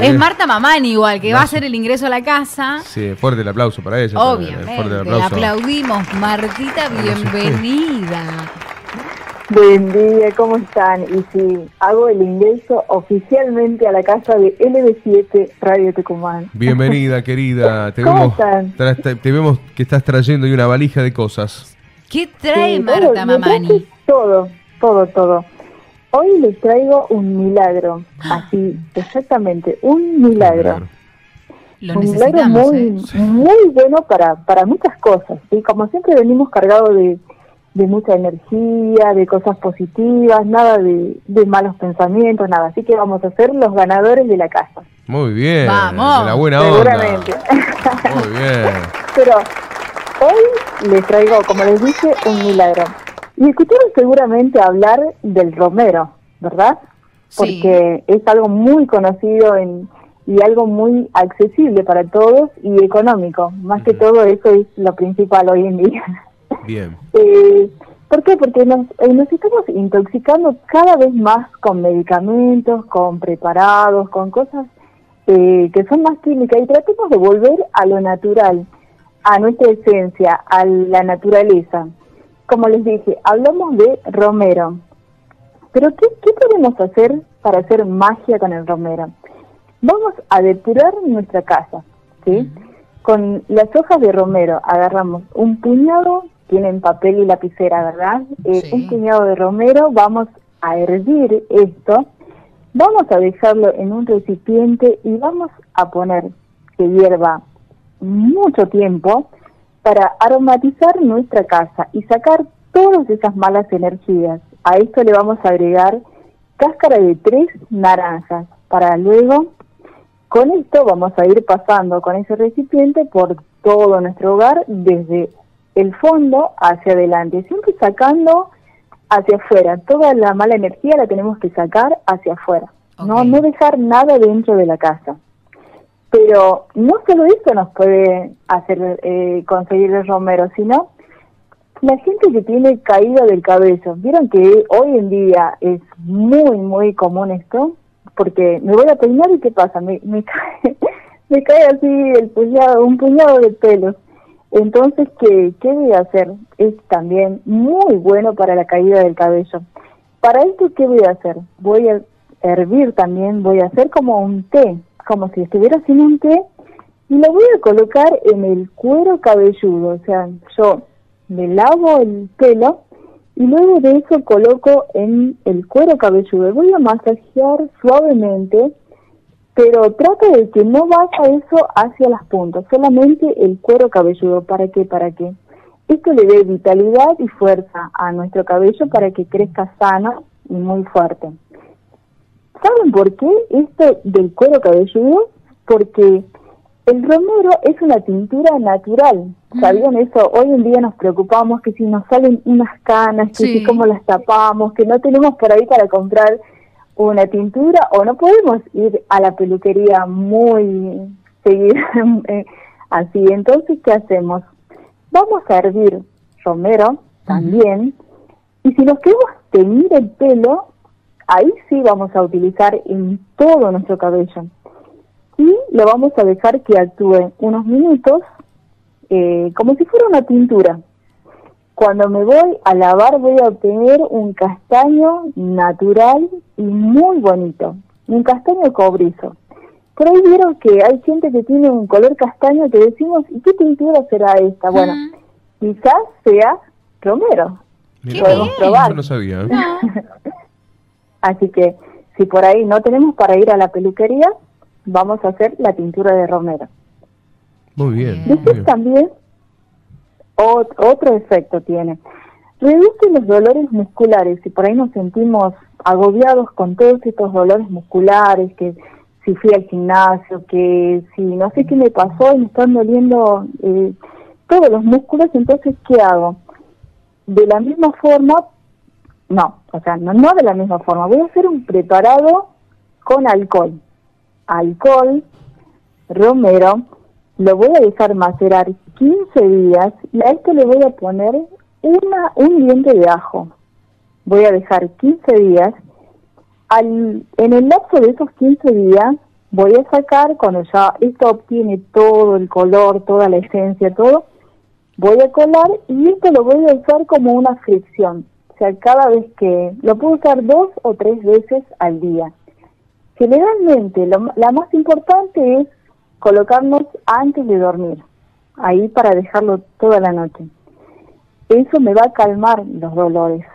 Es Marta Mamani igual, que va a hacer el ingreso a la casa. Sí, fuerte el aplauso para ella. Obviamente. Fuerte el aplauso. aplaudimos. Martita, bienvenida. Buen día, ¿cómo están? Y si hago el ingreso oficialmente a la casa de LB7 Radio Tucumán. Bienvenida, querida. Te ¿Cómo vemos, están? te vemos que estás trayendo ahí una valija de cosas. ¿Qué trae Sí, Marta bueno, Mamani? Todo, todo, todo. Hoy les traigo un milagro, así, exactamente, un milagro. Lo un milagro muy, ¿eh? muy bueno para, para muchas cosas. ¿sí? Como siempre venimos cargados de, de mucha energía, de cosas positivas, nada de, de malos pensamientos, nada. Así que vamos a ser los ganadores de la casa. Muy bien. Vamos. de la buena Seguramente. onda. Muy bien. Pero hoy les traigo, como les dije, un milagro. Y escucharon seguramente hablar del romero, ¿verdad? Sí. Porque es algo muy conocido en, y algo muy accesible para todos y económico. Más que todo eso es lo principal hoy en día. Bien. Eh, ¿Por qué? Porque nos, eh, nos estamos intoxicando cada vez más con medicamentos, con preparados, con cosas eh, que son más químicas y tratemos de volver a lo natural, a nuestra esencia, a la naturaleza. Como les dije, hablamos de romero. Pero ¿qué, qué podemos hacer para hacer magia con el romero? Vamos a depurar nuestra casa, ¿sí? Con las hojas de romero agarramos un puñado, tienen papel y lapicera, ¿verdad? Eh, Sí. Un puñado de romero, vamos a hervir esto, vamos a dejarlo en un recipiente y vamos a poner que hierva mucho tiempo para aromatizar nuestra casa y sacar todas esas malas energías. A esto le vamos a agregar cáscara de tres naranjas para luego con esto vamos a ir pasando con ese recipiente por todo nuestro hogar, desde el fondo hacia adelante, siempre sacando hacia afuera. Toda la mala energía la tenemos que sacar hacia afuera, no, no dejar nada dentro de la casa. Pero no solo eso nos puede hacer eh, conseguir el romero, sino la gente que tiene caída del cabello. Vieron que hoy en día es muy, muy común esto, porque me voy a peinar y ¿qué pasa? Me, me, cae, me cae así el puñado, un puñado de pelos. Entonces, ¿qué, ¿qué voy a hacer? Es también muy bueno para la caída del cabello. Para esto, ¿qué voy a hacer? Voy a hervir también, voy a hacer como un té, como si estuviera haciendo un té, y lo voy a colocar en el cuero cabelludo. O sea, yo me lavo el pelo y luego de eso coloco en el cuero cabelludo. Voy a masajear suavemente, pero trata de que no vaya eso hacia las puntas, solamente el cuero cabelludo. ¿Para qué? Para que esto le dé vitalidad y fuerza a nuestro cabello para que crezca sano y muy fuerte. ¿Saben por qué esto del cuero cabelludo? Porque el romero es una tintura natural. ¿Sabían eso? Hoy en día nos preocupamos que si nos salen unas canas, que Sí. si cómo las tapamos, que no tenemos por ahí para comprar una tintura o no podemos ir a la peluquería muy seguida eh, así. Entonces, ¿qué hacemos? Vamos a hervir romero también y si nos queremos teñir el pelo, ahí sí vamos a utilizar en todo nuestro cabello y lo vamos a dejar que actúe unos minutos eh, como si fuera una pintura. Cuando me voy a lavar voy a obtener un castaño natural y muy bonito, un castaño cobrizo. Por ahí vieron que hay gente que tiene un color castaño que decimos, ¿y qué pintura será esta? Bueno, Mm. quizás sea romero. Podemos probar. no sabía. ¿eh? Así que si por ahí no tenemos para ir a la peluquería, vamos a hacer la tintura de romero. Muy bien. muy Después bien. también ot- otro efecto tiene. Reduce los dolores musculares. Si por ahí nos sentimos agobiados con todos estos dolores musculares, que si fui al gimnasio, que si no sé qué me pasó y me están doliendo eh, todos los músculos, entonces ¿qué hago? De la misma forma, no, o sea, no, no de la misma forma. Voy a hacer un preparado con alcohol. Alcohol, romero, lo voy a dejar macerar 15 días y a esto le voy a poner una, un diente de ajo. Voy a dejar 15 días. Al, en el lapso de esos 15 días voy a sacar, cuando ya esto obtiene todo el color, toda la esencia, todo, voy a colar y esto lo voy a usar como una fricción. O sea, cada vez que lo puedo usar dos o tres veces al día. Generalmente, lo- la más importante es colocarnos antes de dormir, ahí para dejarlo toda la noche. Eso me va a calmar los dolores.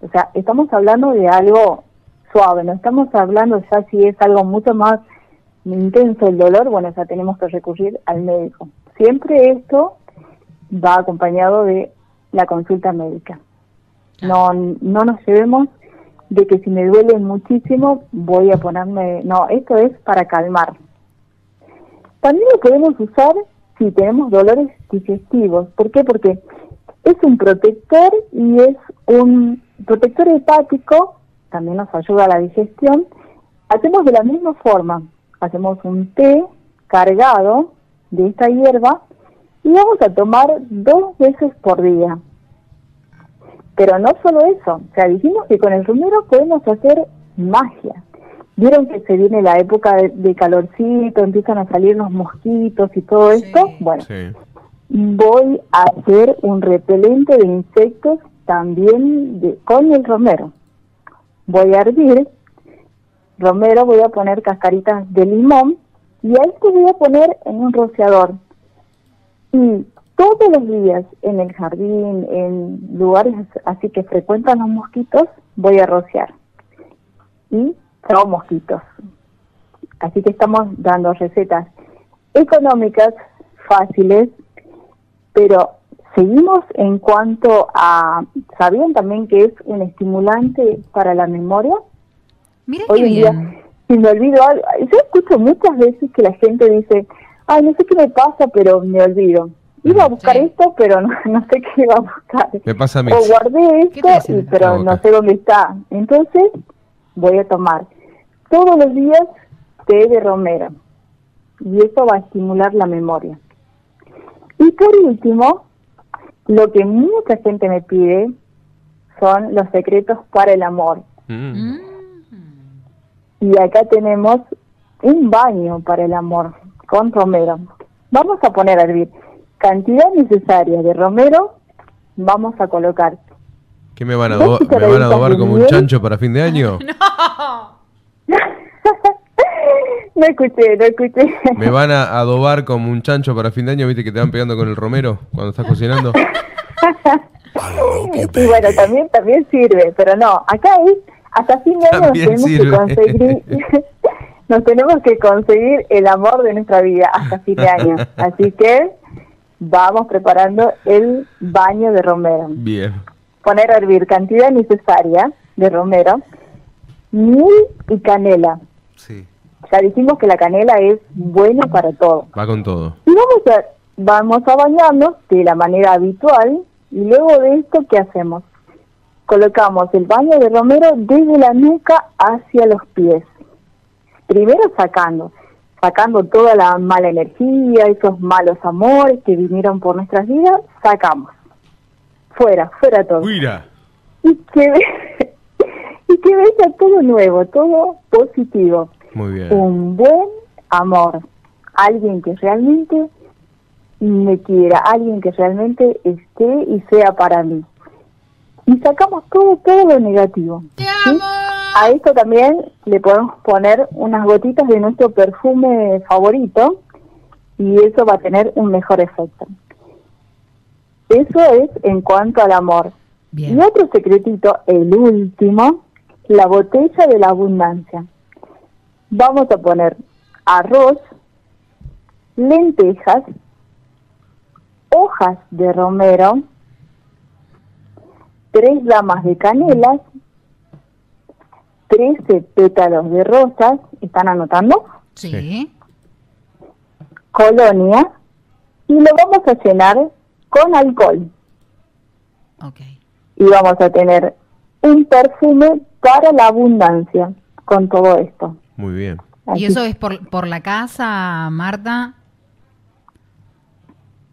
O sea, estamos hablando de algo suave, no estamos hablando ya si es algo mucho más intenso el dolor, bueno, ya tenemos que recurrir al médico. Siempre esto va acompañado de la consulta médica. No, no nos llevemos de que si me duele muchísimo voy a ponerme, no, esto es para calmar. También lo podemos usar si tenemos dolores digestivos. ¿Por qué? Porque es un protector y es un protector hepático, también nos ayuda a la digestión. Hacemos de la misma forma, hacemos un té cargado de esta hierba y vamos a tomar dos veces por día. Pero no solo eso, o sea, dijimos que con el romero podemos hacer magia. Vieron que se viene la época de, de calorcito, empiezan a salir los mosquitos y todo Sí. esto. Bueno, Sí. voy a hacer un repelente de insectos también de- con el romero. Voy a hervir romero, voy a poner cascaritas de limón y a esto voy a poner en un rociador. Y todos los días en el jardín, en lugares así que frecuentan los mosquitos, voy a rociar. Y chao mosquitos. Así que estamos dando recetas económicas, fáciles, pero seguimos en cuanto a, ¿sabían también que es un estimulante para la memoria? Mira Hoy qué día, bien. si me olvido algo, yo escucho muchas veces que la gente dice, ay, no sé qué me pasa, pero me olvido. Iba a buscar Sí. esto, pero no, no sé qué iba a buscar. Me pasa a mí. O guardé ¿Qué te esto, y, pero no sé dónde está. Entonces, voy a tomar todos los días té de romero. Y eso va a estimular la memoria. Y por último, lo que mucha gente me pide son los secretos para el amor. Mm. Y acá tenemos un baño para el amor con romero. Vamos a poner a hervir cantidad necesaria de romero. Vamos a colocar. ¿Qué me van a, ¿Dos adobar- me van a cucharaditas adobar de como un chancho para fin de año? no escuché, no escuché. ¿Me van a adobar como un chancho para fin de año? ¿Viste que te van pegando con el romero cuando estás cocinando? y bueno, también también sirve, pero no, acá es hasta fin de año nos tenemos sirve. que conseguir nos tenemos que conseguir el amor de nuestra vida hasta fin de año. Así que vamos preparando el baño de romero. Bien. Poner a hervir cantidad necesaria de romero, miel y canela. Sí. Ya dijimos que la canela es buena para todo. Va con todo. Y vamos a, vamos a bañarnos de la manera habitual y luego de esto, ¿qué hacemos? Colocamos el baño de romero desde la nuca hacia los pies. Primero sacando, sacando toda la mala energía, esos malos amores que vinieron por nuestras vidas, sacamos. Fuera, fuera todo. Mira. Y que, y que venga todo nuevo, todo positivo Muy bien. un buen amor, alguien que realmente me quiera, alguien que realmente esté y sea para mí. Y sacamos todo, todo lo negativo. ¡Te ¿sí? A esto también le podemos poner unas gotitas de nuestro perfume favorito y eso va a tener un mejor efecto. Eso es en cuanto al amor. Bien. Y otro secretito, el último, la botella de la abundancia. Vamos a poner arroz, lentejas, hojas de romero, tres ramas de canelas, 13 pétalos de rosas, ¿están anotando? Sí. Colonia, y lo vamos a llenar con alcohol. Ok. y vamos a tener un perfume para la abundancia con todo esto. Muy bien. Así- ¿Y eso es por, por la casa, Marta?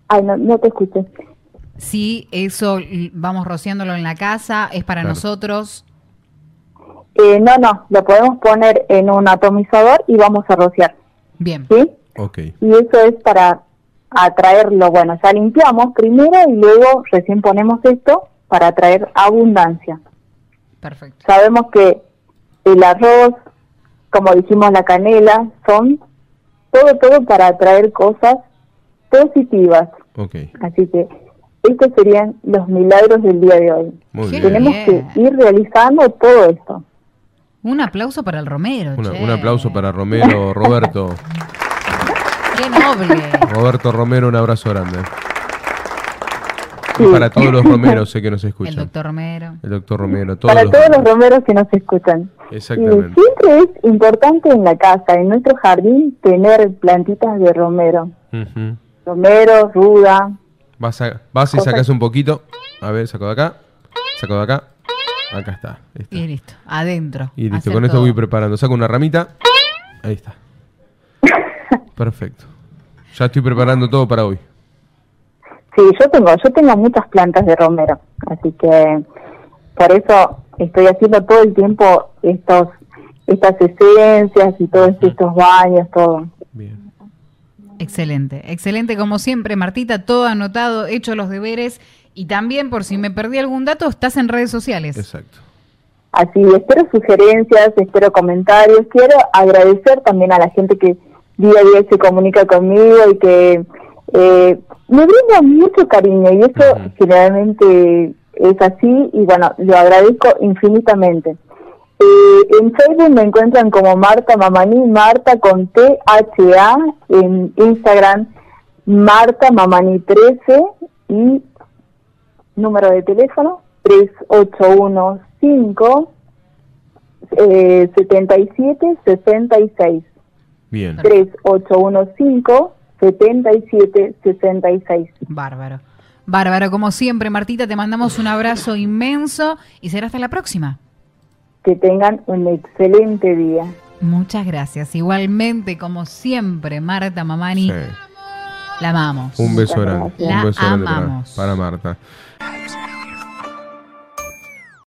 Ay, no, no te escuché. Sí, eso vamos rociándolo en la casa, es para Claro. nosotros. Eh, no, no, lo podemos poner en un atomizador y vamos a rociar, Bien. ¿sí? Ok. Y eso es para atraerlo, bueno, ya limpiamos primero y luego recién ponemos esto para atraer abundancia. Perfecto. Sabemos que el arroz, como dijimos la canela, son todo, todo para atraer cosas positivas. Ok. Así que estos serían los milagros del día de hoy. Muy. Tenemos Bien. que ir realizando todo esto. Un aplauso para el Romero. Una- che. un aplauso para Romero, Roberto. Qué noble. Roberto Romero, un abrazo grande. Sí. Y para todos los Romeros sé que nos El escuchan. doctor Romero. El doctor Romero, todos Para los todos los Romeros. que nos escuchan. Y Exactamente. siempre es importante en la casa, en nuestro jardín, tener plantitas de romero. Romero, ruda. Vas, a, vas y sacas un poquito. A ver, saco de acá. Saco de acá. Acá está. Y listo. Adentro. Y listo, con esto todo. voy preparando. Saco una ramita. Ahí está. Perfecto. Ya estoy preparando todo para hoy. Sí, yo tengo, yo tengo muchas plantas de romero, así que por eso estoy haciendo todo el tiempo estos, estas esencias y todos estos baños, todo. Bien. Excelente, excelente como siempre, Martita, todo anotado, hecho los deberes y también por si me perdí algún dato, estás en redes sociales. Exacto. Así, espero sugerencias, espero comentarios. Quiero agradecer también a la gente que día a día se comunica conmigo y que eh, me brinda mucho cariño y eso Ujú. generalmente es así y bueno, lo agradezco infinitamente. Eh, en Facebook me encuentran como Marta Mamani, Marta con T-H-A, en Instagram Marta Mamani 13 y número de teléfono 3815 eh, 77 66 Bien. 3815 77 66 Bárbaro. Bárbaro, como siempre, Martita, te mandamos un abrazo inmenso y será hasta la próxima. que tengan un excelente día Muchas gracias. Igualmente, como siempre, Marta Mamani, Sí. la amamos. Un beso grande. Un beso grande para, amamos. para Marta. Absolutely.